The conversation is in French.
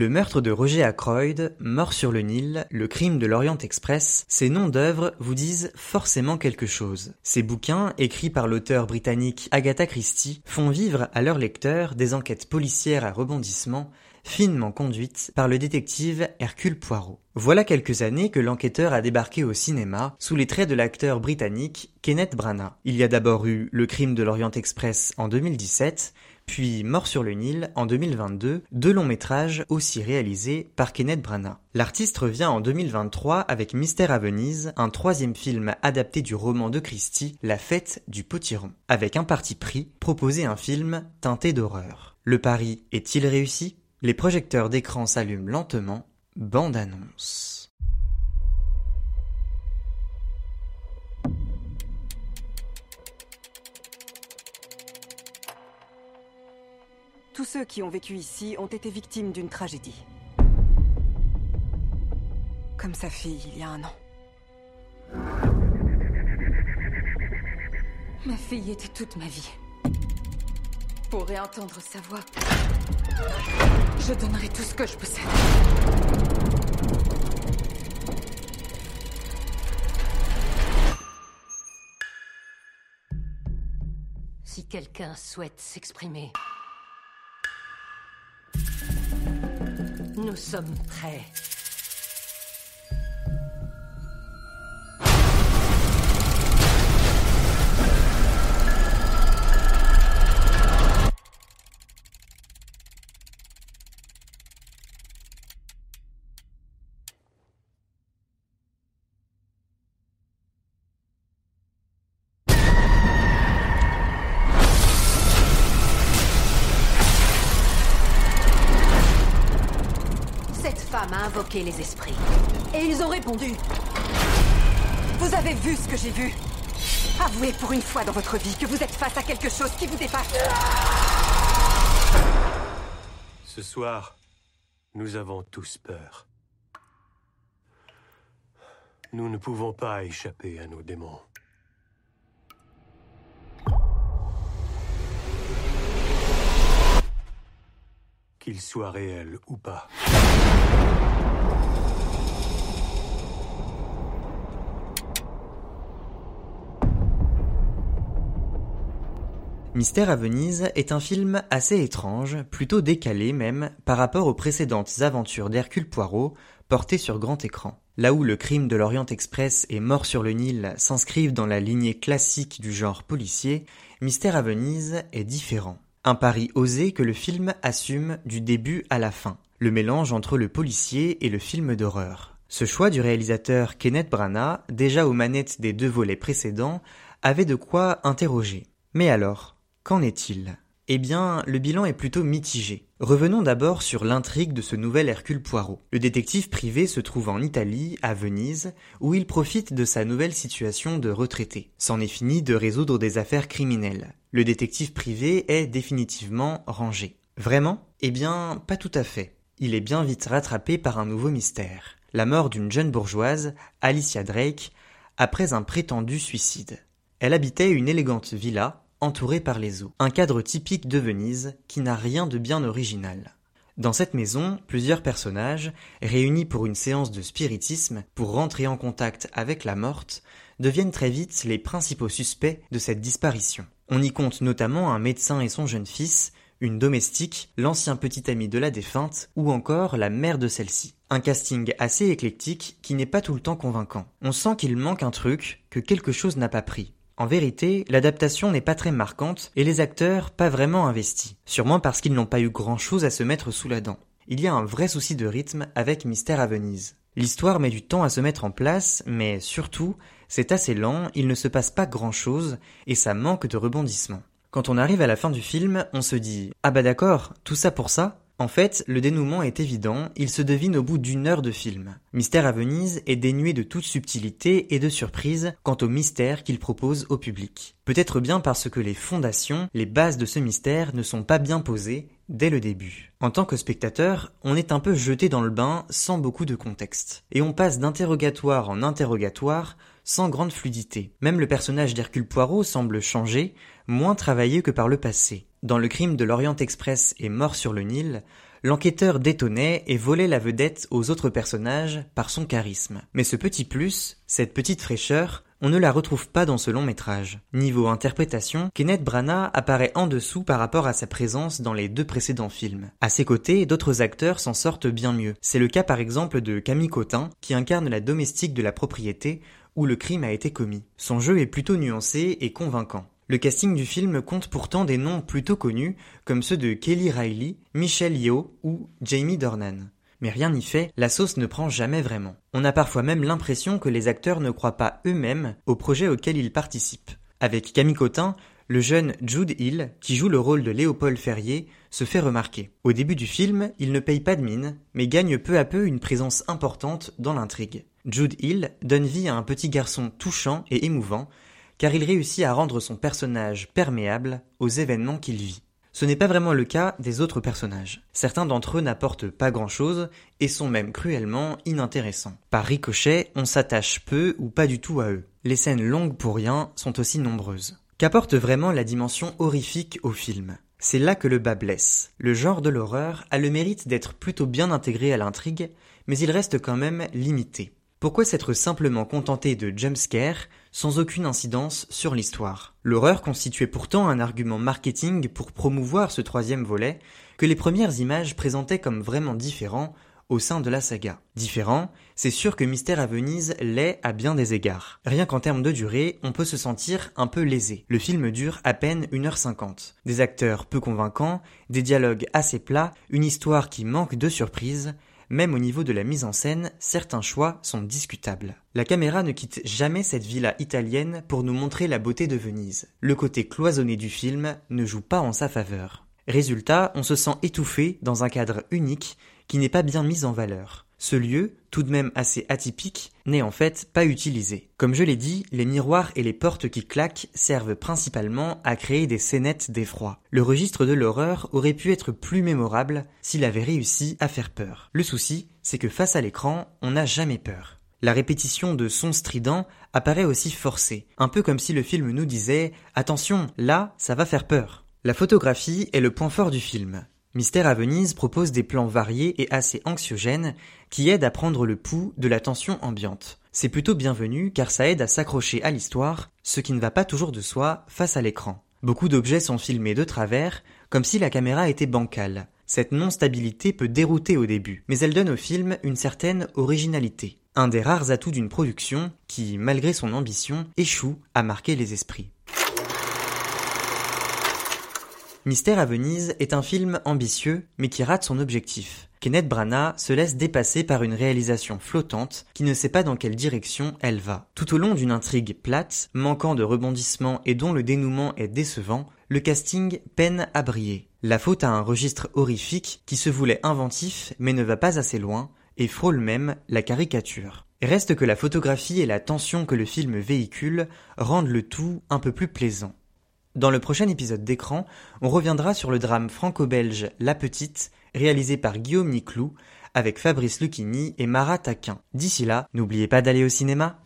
Le meurtre de Roger Ackroyd, Mort sur le Nil, Le crime de l'Orient Express, ces noms d'œuvres vous disent forcément quelque chose. Ces bouquins, écrits par l'auteur britannique Agatha Christie, font vivre à leurs lecteurs des enquêtes policières à rebondissements finement conduites par le détective Hercule Poirot. Voilà quelques années que l'enquêteur a débarqué au cinéma sous les traits de l'acteur britannique Kenneth Branagh. Il y a d'abord eu Le crime de l'Orient Express en 2017, puis Mort sur le Nil en 2022, deux longs métrages aussi réalisés par Kenneth Branagh. L'artiste revient en 2023 avec Mystère à Venise, un troisième film adapté du roman de Christie, La fête du potiron, avec un parti pris, proposer un film teinté d'horreur. Le pari est-il réussi? Les projecteurs d'écran s'allument lentement, bande annonce. Tous ceux qui ont vécu ici ont été victimes d'une tragédie. Comme sa fille il y a un an. Ma fille était toute ma vie. Pour réentendre sa voix, je donnerai tout ce que je possède. Si quelqu'un souhaite s'exprimer, nous sommes prêts. Les esprits. Et ils ont répondu. Vous avez vu ce que j'ai vu Avouez pour une fois dans votre vie que vous êtes face à quelque chose qui vous dépasse. Ce soir, nous avons tous peur. Nous ne pouvons pas échapper à nos démons. Qu'ils soient réels ou pas. Mystère à Venise est un film assez étrange, plutôt décalé même, par rapport aux précédentes aventures d'Hercule Poirot, portées sur grand écran. Là où le crime de l'Orient Express et Mort sur le Nil s'inscrivent dans la lignée classique du genre policier, Mystère à Venise est différent. Un pari osé que le film assume du début à la fin, le mélange entre le policier et le film d'horreur. Ce choix du réalisateur Kenneth Branagh, déjà aux manettes des deux volets précédents, avait de quoi interroger. Mais alors, Qu'en est-il? Eh bien, le bilan est plutôt mitigé. Revenons d'abord sur l'intrigue de ce nouvel Hercule Poirot. Le détective privé se trouve en Italie, à Venise, où il profite de sa nouvelle situation de retraité. C'en est fini de résoudre des affaires criminelles. Le détective privé est définitivement rangé. Vraiment? Eh bien, pas tout à fait. Il est bien vite rattrapé par un nouveau mystère. La mort d'une jeune bourgeoise, Alicia Drake, après un prétendu suicide. Elle habitait une élégante villa, entourée par les eaux. Un cadre typique de Venise qui n'a rien de bien original. Dans cette maison, plusieurs personnages, réunis pour une séance de spiritisme pour rentrer en contact avec la morte, deviennent très vite les principaux suspects de cette disparition. On y compte notamment un médecin et son jeune fils, une domestique, l'ancien petit ami de la défunte, ou encore la mère de celle-ci. Un casting assez éclectique qui n'est pas tout le temps convaincant. On sent qu'il manque un truc, que quelque chose n'a pas pris. En vérité, l'adaptation n'est pas très marquante et les acteurs pas vraiment investis. Sûrement parce qu'ils n'ont pas eu grand chose à se mettre sous la dent. Il y a un vrai souci de rythme avec Mystère à Venise. L'histoire met du temps à se mettre en place, mais surtout, c'est assez lent, il ne se passe pas grand chose, et ça manque de rebondissement. Quand on arrive à la fin du film, on se dit Ah bah d'accord, tout ça pour ça? En fait, le dénouement est évident, il se devine au bout d'une heure de film. Mystère à Venise est dénué de toute subtilité et de surprise quant au mystère qu'il propose au public. Peut-être bien parce que les fondations, les bases de ce mystère ne sont pas bien posées dès le début. En tant que spectateur, on est un peu jeté dans le bain sans beaucoup de contexte. Et on passe d'interrogatoire en interrogatoire sans grande fluidité. Même le personnage d'Hercule Poirot semble changer, moins travaillé que par le passé. Dans le crime de l'Orient Express et Mort sur le Nil, l'enquêteur détonnait et volait la vedette aux autres personnages par son charisme. Mais ce petit plus, cette petite fraîcheur, on ne la retrouve pas dans ce long métrage. Niveau interprétation, Kenneth Branagh apparaît en dessous par rapport à sa présence dans les deux précédents films. À ses côtés, d'autres acteurs s'en sortent bien mieux. C'est le cas par exemple de Camille Cotin, qui incarne la domestique de la propriété où le crime a été commis. Son jeu est plutôt nuancé et convaincant. Le casting du film compte pourtant des noms plutôt connus, comme ceux de Kelly Riley, Michelle Yeoh ou Jamie Dornan. Mais rien n'y fait, la sauce ne prend jamais vraiment. On a parfois même l'impression que les acteurs ne croient pas eux-mêmes au projet auquel ils participent. Avec Camille Cotin, le jeune Jude Hill, qui joue le rôle de Léopold Ferrier, se fait remarquer. Au début du film, il ne paye pas de mine, mais gagne peu à peu une présence importante dans l'intrigue. Jude Hill donne vie à un petit garçon touchant et émouvant, car il réussit à rendre son personnage perméable aux événements qu'il vit. Ce n'est pas vraiment le cas des autres personnages. Certains d'entre eux n'apportent pas grand-chose et sont même cruellement inintéressants. Par ricochet, on s'attache peu ou pas du tout à eux. Les scènes longues pour rien sont aussi nombreuses. Qu'apporte vraiment la dimension horrifique au film? C'est là que le bas blesse. Le genre de l'horreur a le mérite d'être plutôt bien intégré à l'intrigue, mais il reste quand même limité. Pourquoi s'être simplement contenté de jumpscare sans aucune incidence sur l'histoire L'horreur constituait pourtant un argument marketing pour promouvoir ce troisième volet que les premières images présentaient comme vraiment différent au sein de la saga. Différent, c'est sûr que Mystère à Venise l'est à bien des égards. Rien qu'en termes de durée, on peut se sentir un peu lésé. Le film dure à peine 1h50. Des acteurs peu convaincants, des dialogues assez plats, une histoire qui manque de surprises, même au niveau de la mise en scène, certains choix sont discutables. La caméra ne quitte jamais cette villa italienne pour nous montrer la beauté de Venise. Le côté cloisonné du film ne joue pas en sa faveur. Résultat, on se sent étouffé dans un cadre unique qui n'est pas bien mis en valeur. Ce lieu, tout de même assez atypique, n'est en fait pas utilisé. Comme je l'ai dit, les miroirs et les portes qui claquent servent principalement à créer des scénettes d'effroi. Le registre de l'horreur aurait pu être plus mémorable s'il avait réussi à faire peur. Le souci, c'est que face à l'écran, on n'a jamais peur. La répétition de sons stridents apparaît aussi forcée, un peu comme si le film nous disait Attention, là, ça va faire peur. La photographie est le point fort du film. Mystère à Venise propose des plans variés et assez anxiogènes qui aident à prendre le pouls de la tension ambiante. C'est plutôt bienvenu car ça aide à s'accrocher à l'histoire, ce qui ne va pas toujours de soi face à l'écran. Beaucoup d'objets sont filmés de travers, comme si la caméra était bancale. Cette non-stabilité peut dérouter au début, mais elle donne au film une certaine originalité. Un des rares atouts d'une production qui, malgré son ambition, échoue à marquer les esprits. Mystère à Venise est un film ambitieux, mais qui rate son objectif. Kenneth Branagh se laisse dépasser par une réalisation flottante qui ne sait pas dans quelle direction elle va. Tout au long d'une intrigue plate, manquant de rebondissements et dont le dénouement est décevant, le casting peine à briller. La faute à un registre horrifique qui se voulait inventif mais ne va pas assez loin et frôle même la caricature. Reste que la photographie et la tension que le film véhicule rendent le tout un peu plus plaisant. Dans le prochain épisode d'écran, on reviendra sur le drame franco-belge La Petite, réalisé par Guillaume Niclou, avec Fabrice Lucchini et Marat Taquin. D'ici là, n'oubliez pas d'aller au cinéma.